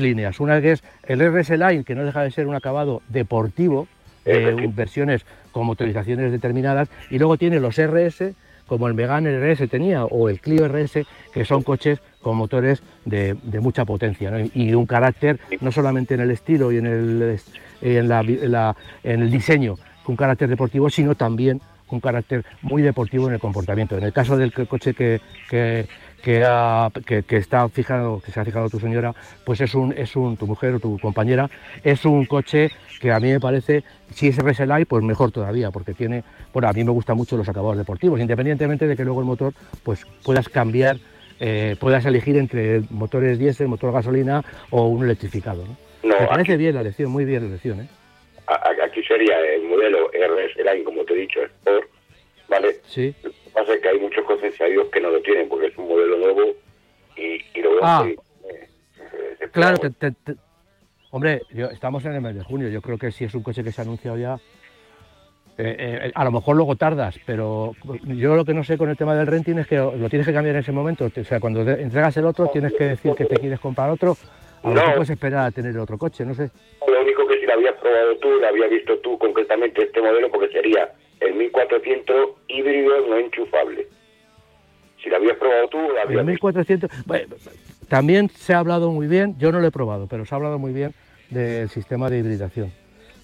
líneas, una que es el RS Line, que no deja de ser un acabado deportivo, de versiones con motorizaciones determinadas, y luego tiene los RS, como el Megane RS tenía, o el Clio RS, que son coches con motores de, mucha potencia y un carácter no solamente en el estilo y en el, en, la, en el diseño, un carácter deportivo, sino también un carácter muy deportivo en el comportamiento. En el caso del coche que, que, que, está fijado, que se ha fijado tu señora, pues es un, es un, tu mujer o tu compañera, es un coche que a mí me parece, si es RSLI, pues mejor todavía, porque tiene, bueno, a mí me gustan mucho los acabados deportivos, independientemente de que luego el motor, pues puedas cambiar, eh, puedas elegir entre motores diésel, motor gasolina o un electrificado. me parece bien la elección, muy bien la elección, ¿eh? Aquí sería el modelo RS como te he dicho, Sport, ¿vale? Sí. Pasa es que hay muchos concesionarios que no lo tienen porque es un modelo nuevo y, y lo veo ah. Eh, claro, hombre, yo, estamos en el mes de junio, yo creo que si es un coche que se ha anunciado ya, eh, eh, a lo mejor luego tardas, pero yo lo que no sé con el tema del renting es que lo tienes que cambiar en ese momento. O sea, cuando entregas el otro, tienes que decir que te quieres comprar otro. A mejor puedes esperar a tener otro coche, no sé. Lo único que si lo habías probado tú, lo habías visto tú concretamente este modelo, porque sería el 1400 híbrido no enchufable. Si lo habías probado tú, lo habías El 1400. también se ha hablado muy bien, yo no lo he probado, pero se ha hablado muy bien del sistema de hibridación.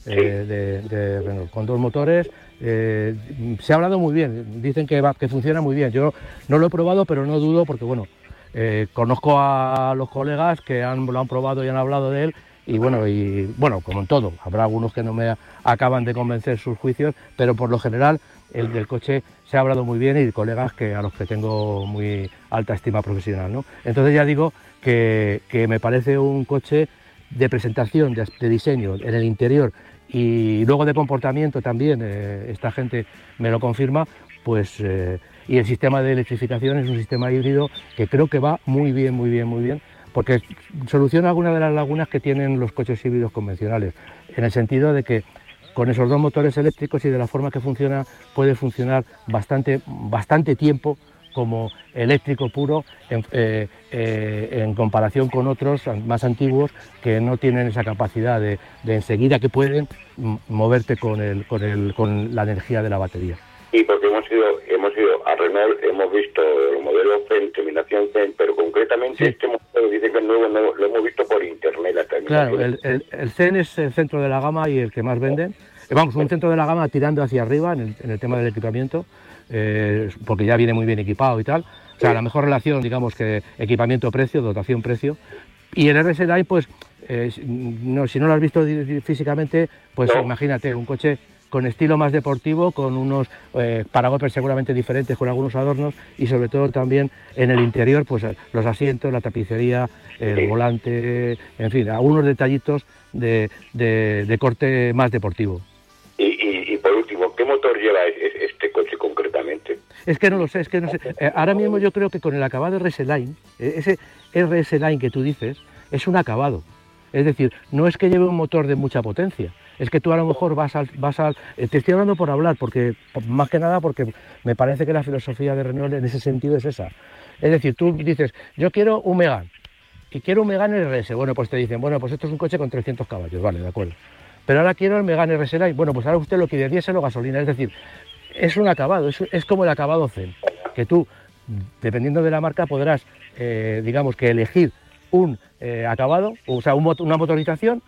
Eh, de, Renault, con dos motores. Eh, se ha hablado muy bien, dicen que, va, que funciona muy bien. Yo no lo he probado, pero no dudo porque, bueno, eh, conozco a los colegas que lo han probado y han hablado de él y bueno, y bueno, como en todo, habrá algunos que no me acaban de convencer sus juicios, pero por lo general el del coche se ha hablado muy bien y colegas que a los que tengo muy alta estima profesional, ¿no? Entonces ya digo que, me parece un coche de presentación, de, diseño en el interior y luego de comportamiento también, eh, esta gente me lo confirma, pues eh, y el sistema de electrificación es un sistema híbrido que creo que va muy bien, muy bien, muy bien, porque soluciona algunas de las lagunas que tienen los coches híbridos convencionales, en el sentido de que con esos dos motores eléctricos y de la forma que funciona puede funcionar bastante, bastante tiempo como eléctrico puro eh, eh, en, comparación con otros más antiguos que no tienen esa capacidad de, enseguida que pueden moverte con, el, con la energía de la batería. Y porque hemos ido, hemos ido a Renault, hemos visto el modelo FEN, terminación FEN, pero concretamente este modelo dice que es nuevo, lo hemos visto por internet. La claro, el, el, el, CEN es el centro de la gama y el que más venden. Eh, vamos, un centro de la gama tirando hacia arriba en el, en el tema del equipamiento. Eh, porque ya viene muy bien equipado y tal. O sea, la mejor relación, digamos, que equipamiento-precio, dotación-precio. Y el RS Line, pues, eh, no, si no lo has visto físicamente, pues imagínate, un coche con estilo más deportivo, con unos eh, seguramente diferentes, con algunos adornos y sobre todo también en el interior, pues los asientos, la tapicería, el volante, en fin, algunos detallitos de, de, corte más deportivo. Y, por último, ¿qué motor lleva este coche concretamente? Es que no lo sé, es que no sé. Eh, ahora mismo yo creo que con el acabado RS Line, eh, ese RS Line que tú dices, es un acabado. Es decir, no es que lleve un motor de mucha potencia, es que tú a lo mejor vas al, vas al... Eh, te estoy hablando por hablar, porque más que nada porque me parece que la filosofía de Renault en ese sentido es esa. Es decir, tú dices, yo quiero un Megane, y quiero un Megane RS. Bueno, pues te dicen, bueno, pues esto es un coche con 300 caballos, vale, de acuerdo. Pero ahora quiero el Megane RS Line. Bueno, pues ahora usted lo quiere diésel o gasolina. Es decir, es un acabado, es, como el acabado Zen, que tú, dependiendo de la marca, podrás, eh, digamos que elegir un eh, acabado, o sea, una motorización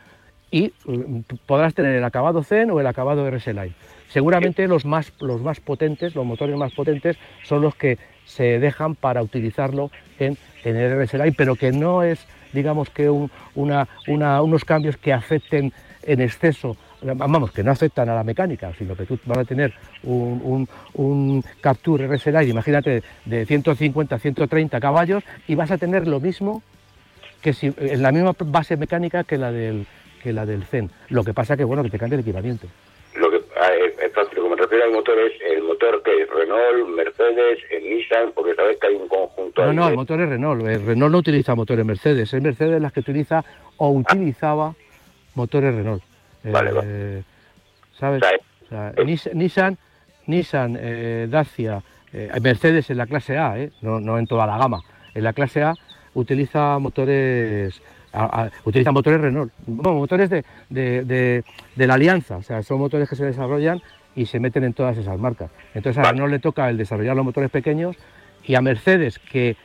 y mm, podrás tener el acabado Zen o el acabado RS Line. Seguramente los más, los más potentes, los motores más potentes, son los que se dejan para utilizarlo en, en el RS Line, pero que no es, digamos que una, unos cambios que afecten en exceso vamos, que no afectan a la mecánica, sino que tú vas a tener un, un, Capture RS Line, imagínate, de 150, 130 caballos y vas a tener lo mismo que si en la misma base mecánica que la del que la del Zen. Lo que pasa que bueno que te cambia el equipamiento. Lo que ah, es fácil, como me refiero al motor es el motor que es Renault, Mercedes, Nissan, porque sabes que hay un conjunto. No, no, el motor es Renault. El Renault no utiliza motores Mercedes, es Mercedes las que utiliza o utilizaba motores Renault. Eh, ¿Sabes? Nissan, Nissan eh, Dacia, eh, Mercedes en la clase A, no, no en toda la gama, en la clase A utiliza motores utilizan motores Renault, motores de, de, la alianza, o sea, son motores que se desarrollan y se meten en todas esas marcas. Entonces a Renault le toca el desarrollar los motores pequeños y a Mercedes, que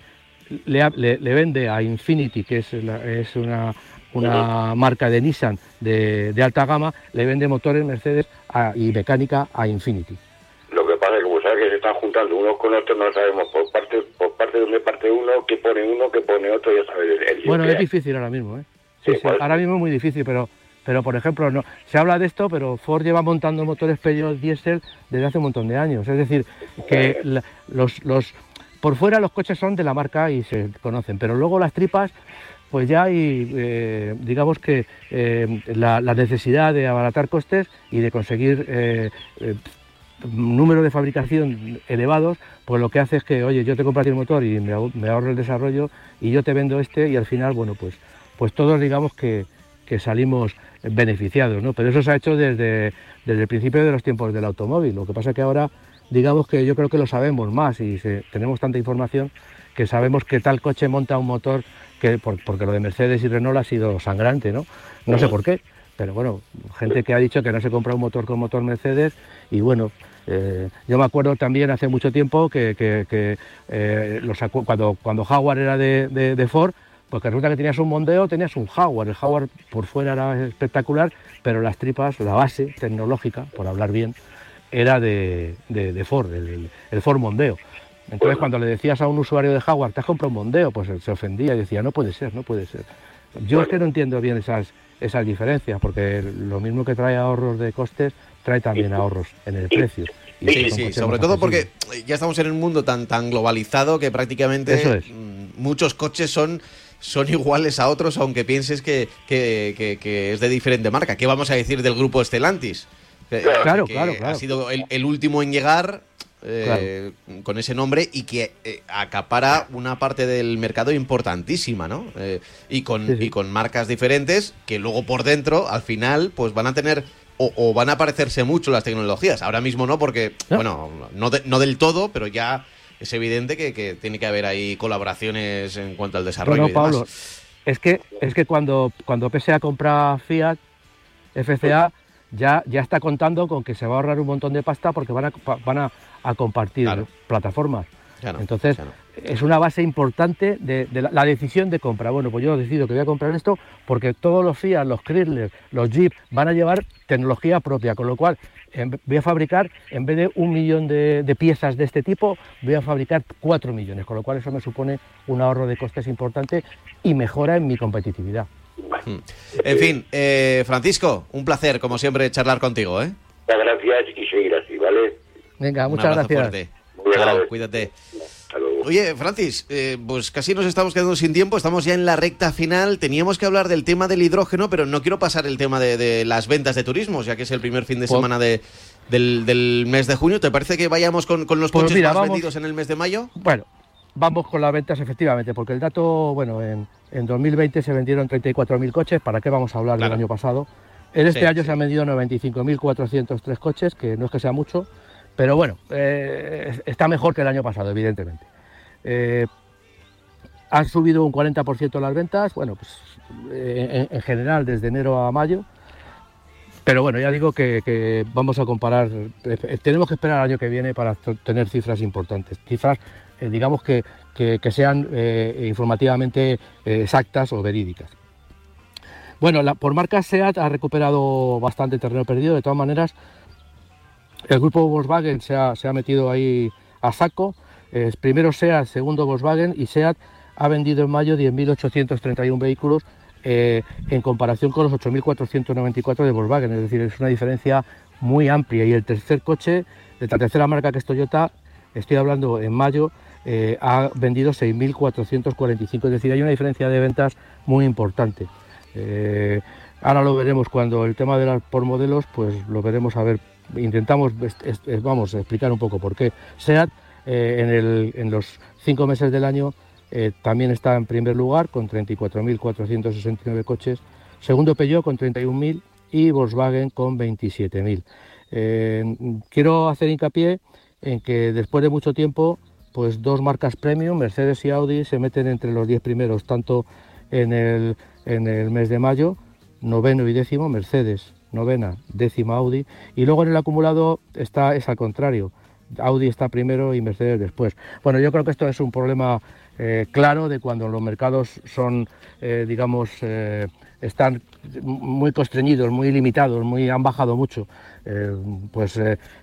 le, vende a Infinity, que es, es una, una marca de Nissan de, alta gama, le vende motores Mercedes y mecánica a Infinity. Que pasa es se están juntando unos con otros, no sabemos por parte por parte de dónde parte uno, qué pone uno, qué pone otro, ya sabes. bueno, es difícil ahora mismo, ¿eh? Sí, sí, ahora mismo es muy difícil, pero pero por ejemplo, no se habla de esto, pero Ford lleva montando motores Peugeot diésel desde hace un montón de años. Es decir, que los, los por fuera los coches son de la marca y se conocen, pero luego las tripas pues ya hay, eh, digamos que eh, la, necesidad de abaratar costes y de conseguir eh, números de fabricación elevados, pues lo que hace es que, oye, yo te compro el motor y me, ahorro el desarrollo y yo te vendo este y al final, bueno, pues, pues todos digamos que, salimos beneficiados, ¿no? Pero eso se ha hecho desde, desde el principio de los tiempos del automóvil. Lo que pasa es que ahora, digamos que yo creo que lo sabemos más y tenemos tanta información que sabemos que tal coche monta un motor que porque lo de Mercedes y Renault ha sido sangrante, ¿no? No sé por qué, pero bueno, gente que ha dicho que no se compra un motor con motor Mercedes y bueno, eh, yo me acuerdo también hace mucho tiempo que, eh, cuando, cuando Jaguar era de, Ford, pues que resulta que tenías un Mondeo, tenías un Jaguar. El Jaguar por fuera era espectacular, pero las tripas, la base tecnológica, por hablar bien, era de, Ford, el, el Ford Mondeo. Entonces cuando le decías a un usuario de Jaguar, te has comprado un Mondeo, pues se ofendía y decía, no puede ser, no puede ser. Yo es que no entiendo bien esas, esas diferencias, porque lo mismo que trae ahorros de costes, trae también ahorros en el precio. sí, sí, sobre todo porque ya estamos en un mundo tan, tan globalizado que prácticamente mm, muchos coches son son iguales a otros, aunque pienses que, que, es de diferente marca. ¿Qué vamos a decir del grupo Stellantis? Claro, claro, claro. Ha sido el, último en llegar eh, con ese nombre y que eh, acapara una parte del mercado importantísima, ¿no? Eh, y, con, y con marcas diferentes que luego por dentro, al final, pues van a tener o, van a parecerse mucho las tecnologías. Ahora mismo no, porque, bueno, no, no del todo, pero ya es evidente que, tiene que haber ahí colaboraciones en cuanto al desarrollo. Pablo, es que, es que cuando, cuando PSA compra Fiat, FCA, ya, ya está contando con que se va a ahorrar un montón de pasta porque van a, van a, compartir plataformas. Entonces, es una base importante de, la, decisión de compra. Bueno, pues yo decido que voy a comprar esto porque todos los Fiat, los Chrysler, los Jeep van a llevar tecnología propia, con lo cual voy a fabricar, en vez de un millón de, piezas de este tipo, voy a fabricar cuatro millones, con lo cual eso me supone un ahorro de costes importante y mejora en mi competitividad. Hmm. En fin, eh, Francisco, un placer, como siempre, charlar contigo. ¿eh? Gracias y seguir así, ¿vale? Venga, muchas gracias. cuídate. Oye, Francis, eh, pues casi nos estamos quedando sin tiempo, estamos ya en la recta final. Teníamos que hablar del tema del hidrógeno, pero no quiero pasar el tema de, las ventas de turismo, ya que es el primer fin de semana de, del, mes de junio. ¿Te parece que vayamos con, los pues coches más vendidos en el mes de mayo? Bueno, vamos con las ventas efectivamente, porque el dato, bueno, en, en 2020 se vendieron 34.000 coches, ¿para qué vamos a hablar del año pasado? En este año se han vendido 95.403 coches, que no es que sea mucho, pero bueno, eh, está mejor que el año pasado, evidentemente. Eh, han subido un 40% las ventas, bueno, pues eh, en, general desde enero a mayo. Pero bueno, ya digo que, vamos a comparar, tenemos que esperar el año que viene para tener cifras importantes, cifras, digamos que, que, sean informativamente exactas o verídicas. Bueno, por marca SEAT ha recuperado bastante terreno perdido, de todas maneras, el grupo Volkswagen se ha, metido ahí a saco. primero SEAT, segundo Volkswagen y SEAT ha vendido en mayo 10.831 vehículos eh, en comparación con los 8.494 de Volkswagen. Es decir, es una diferencia muy amplia. Y el tercer coche, de la tercera marca que es Toyota, estoy hablando en mayo, eh, ha vendido 6.445. Es decir, hay una diferencia de ventas muy importante. Eh, ahora lo veremos cuando el tema de las por modelos, pues lo veremos a ver intentamos vamos explicar un poco por qué. SEAT eh, en, los cinco meses del año eh, también está en primer lugar con 34.469 coches, segundo Peugeot con 31.000 y Volkswagen con 27.000. Eh, quiero hacer hincapié en que después de mucho tiempo, pues dos marcas premium, Mercedes y Audi, se meten entre los 10 primeros, tanto en el, en el mes de mayo, noveno y décimo Mercedes, novena, décima Audi, y luego en el acumulado está es al contrario, Audi está primero y Mercedes después. Bueno, yo creo que esto es un problema eh, claro de cuando los mercados son, eh, digamos, eh, están muy constreñidos, muy limitados, muy han bajado mucho. pues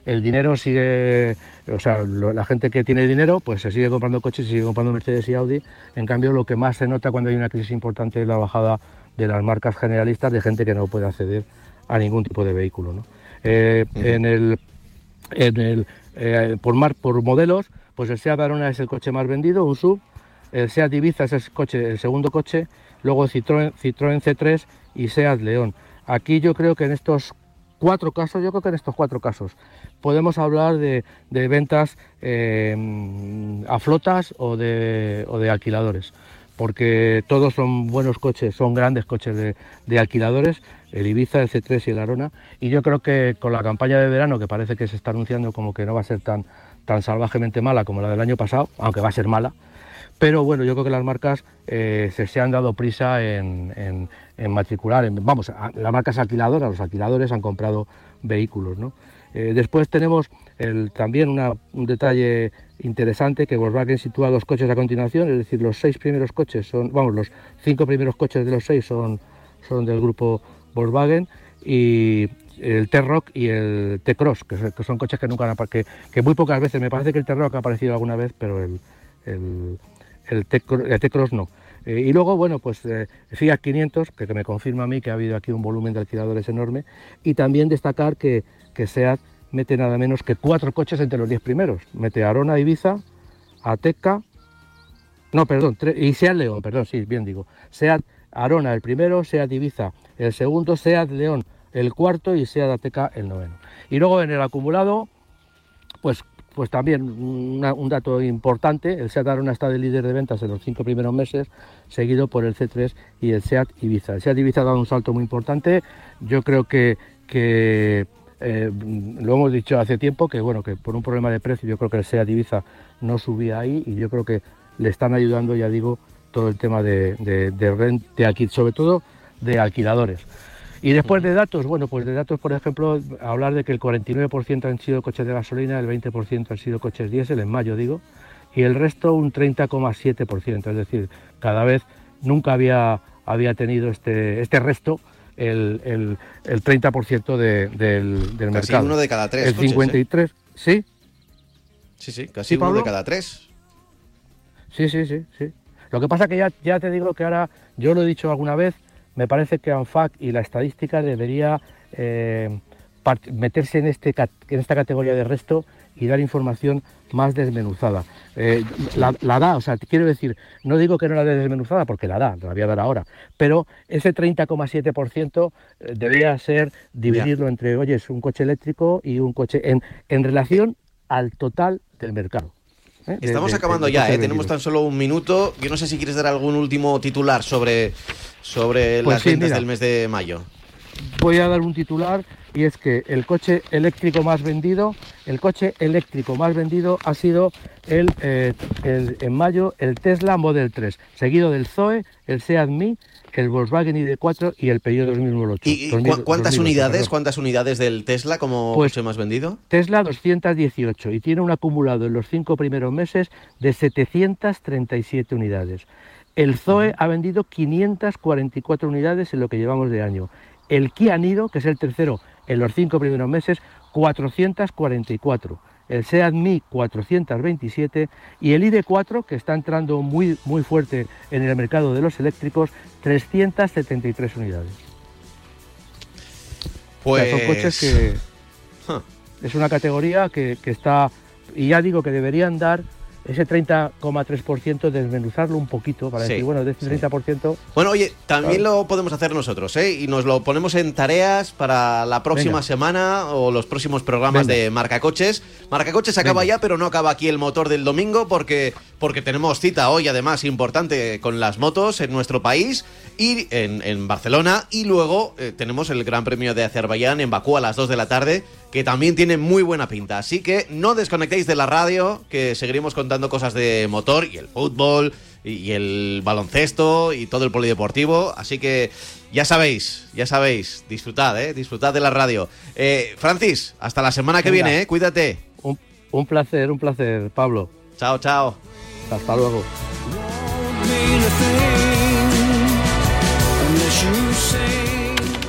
el dinero sigue, o sea, la gente que tiene dinero, pues se sigue comprando coches, se sigue comprando Mercedes y Audi. En cambio, lo que más se nota cuando hay una crisis importante es la bajada de las marcas generalistas de gente que no puede acceder a ningún tipo de vehículo. ¿no? En el, en el por, mar, por modelos, pues el Seat Arona es el coche más vendido, un sub el Seat Ibiza es el, coche, el segundo coche, luego Citroën, Citroën C3 y Seat León. Aquí yo creo que en estos cuatro casos, yo creo que en estos cuatro casos podemos hablar de, ventas eh, a flotas o de, o de, alquiladores, porque todos son buenos coches, son grandes coches de, alquiladores, el Ibiza, el C3 y el Arona, y yo creo que con la campaña de verano, que parece que se está anunciando como que no va a ser tan, tan salvajemente mala como la del año pasado, aunque va a ser mala, pero bueno, yo creo que las marcas eh, se, han dado prisa en, matricular, vamos, las marcas alquiladoras, los alquiladores han comprado vehículos. ¿no? Eh, después tenemos también un detalle interesante que Volkswagen sitúa dos coches a continuación, es decir, los seis primeros coches son, vamos, los cinco primeros coches de los seis son, son del grupo Volkswagen y el T-Rock y el T-Cross, que, son coches que nunca han que, que muy pocas veces, me parece que el T-Rock ha aparecido alguna vez, pero el, T-Cross no. Eh, y luego, bueno, pues eh, Fiat 500, que, me confirma a mí que ha habido aquí un volumen de alquiladores enorme, y también destacar que, que SEAT mete nada menos que cuatro coches entre los diez primeros. Mete Arona, Ibiza, Ateca, no, perdón, y SEAT León, perdón, sí, bien digo. SEAT Arona el primero, SEAT Ibiza el segundo, SEAT León el cuarto y SEAT Ateca el noveno. Y luego en el acumulado, pues pues también un dato importante, el SEAT Arona está de líder de ventas en los cinco primeros meses, seguido por el C3 y el SEAT Ibiza. El SEAT Ibiza ha dado un salto muy importante, yo creo que eh, lo hemos dicho hace tiempo, que bueno, que por un problema de precio yo creo que el SEAT Ibiza no subía ahí y yo creo que le están ayudando, ya digo, todo el tema de, de, de aquí, sobre todo de alquiladores. Y después de datos, bueno, pues de datos, por ejemplo, hablar de que el 49% han sido coches de gasolina, el 20% han sido coches diésel, en mayo digo, y el resto un 30,7%, es decir, cada vez nunca había, había tenido este, este resto el, el, el 30% de, del, del casi mercado. uno de cada tres. El coches, 53, ¿eh? ¿sí? Sí, sí, casi uno de cada tres. Sí, sí, sí, sí. Lo que pasa que ya, ya te digo que ahora, yo lo he dicho alguna vez, me parece que ANFAC y la estadística debería eh, meterse en, este, en esta categoría de resto y dar información más desmenuzada. Eh, la, da, o sea, quiero decir, no digo que no la dé desmenuzada porque la da, la voy a dar ahora, pero ese 30,7% eh, debería ser dividirlo entre, oye, es un coche eléctrico y un coche en, en relación al total del mercado. Estamos acabando ya, tenemos tan solo un minuto. Yo no sé si quieres dar algún último titular sobre sobre pues las ventas del mes de mayo. Voy a dar un titular y es que el coche eléctrico más vendido, el coche eléctrico más vendido ha sido el, eh, en mayo el Tesla Model 3, seguido del Zoe, el Seat Mii, el Volkswagen ID4 y el Peugeot 2008. ¿Y, cuántas unidades, cuántas unidades del Tesla como pues, coche más vendido? Tesla 218 y tiene un acumulado en los cinco primeros meses de 737 unidades. El Zoe ha vendido 544 unidades en lo que llevamos de año. El Kia Nido, que es el tercero en los cinco primeros meses, 444. El Seat Mi 427 y el ID4, que está entrando muy, muy fuerte en el mercado de los eléctricos, 373 unidades. Pues... son coches que... Es una categoría que, que está... Y ya digo que deberían dar ese 30,3% desmenuzarlo un poquito para decir, bueno, de ese 30%... Bueno, oye, también lo podemos hacer nosotros, ¿eh? Y nos lo ponemos en tareas para la próxima semana o los próximos programas de Marca Coches. Marca Coches acaba ya, pero no acaba aquí el motor del domingo porque, porque tenemos cita hoy, además, importante con las motos en nuestro país y en, Barcelona. Y luego eh, tenemos el Gran Premio de Azerbaiyán en Bakú a las 2 de la tarde que también tiene muy buena pinta. Así que no desconectéis de la radio, que seguiremos contando cosas de motor y el fútbol y, el baloncesto y todo el polideportivo. Así que ya sabéis, ya sabéis, disfrutad, ¿eh? disfrutad de la radio. Eh, Francis, hasta la semana que viene, ¿eh? cuídate. Un, un placer, un placer, Pablo. Chao, chao. Hasta luego.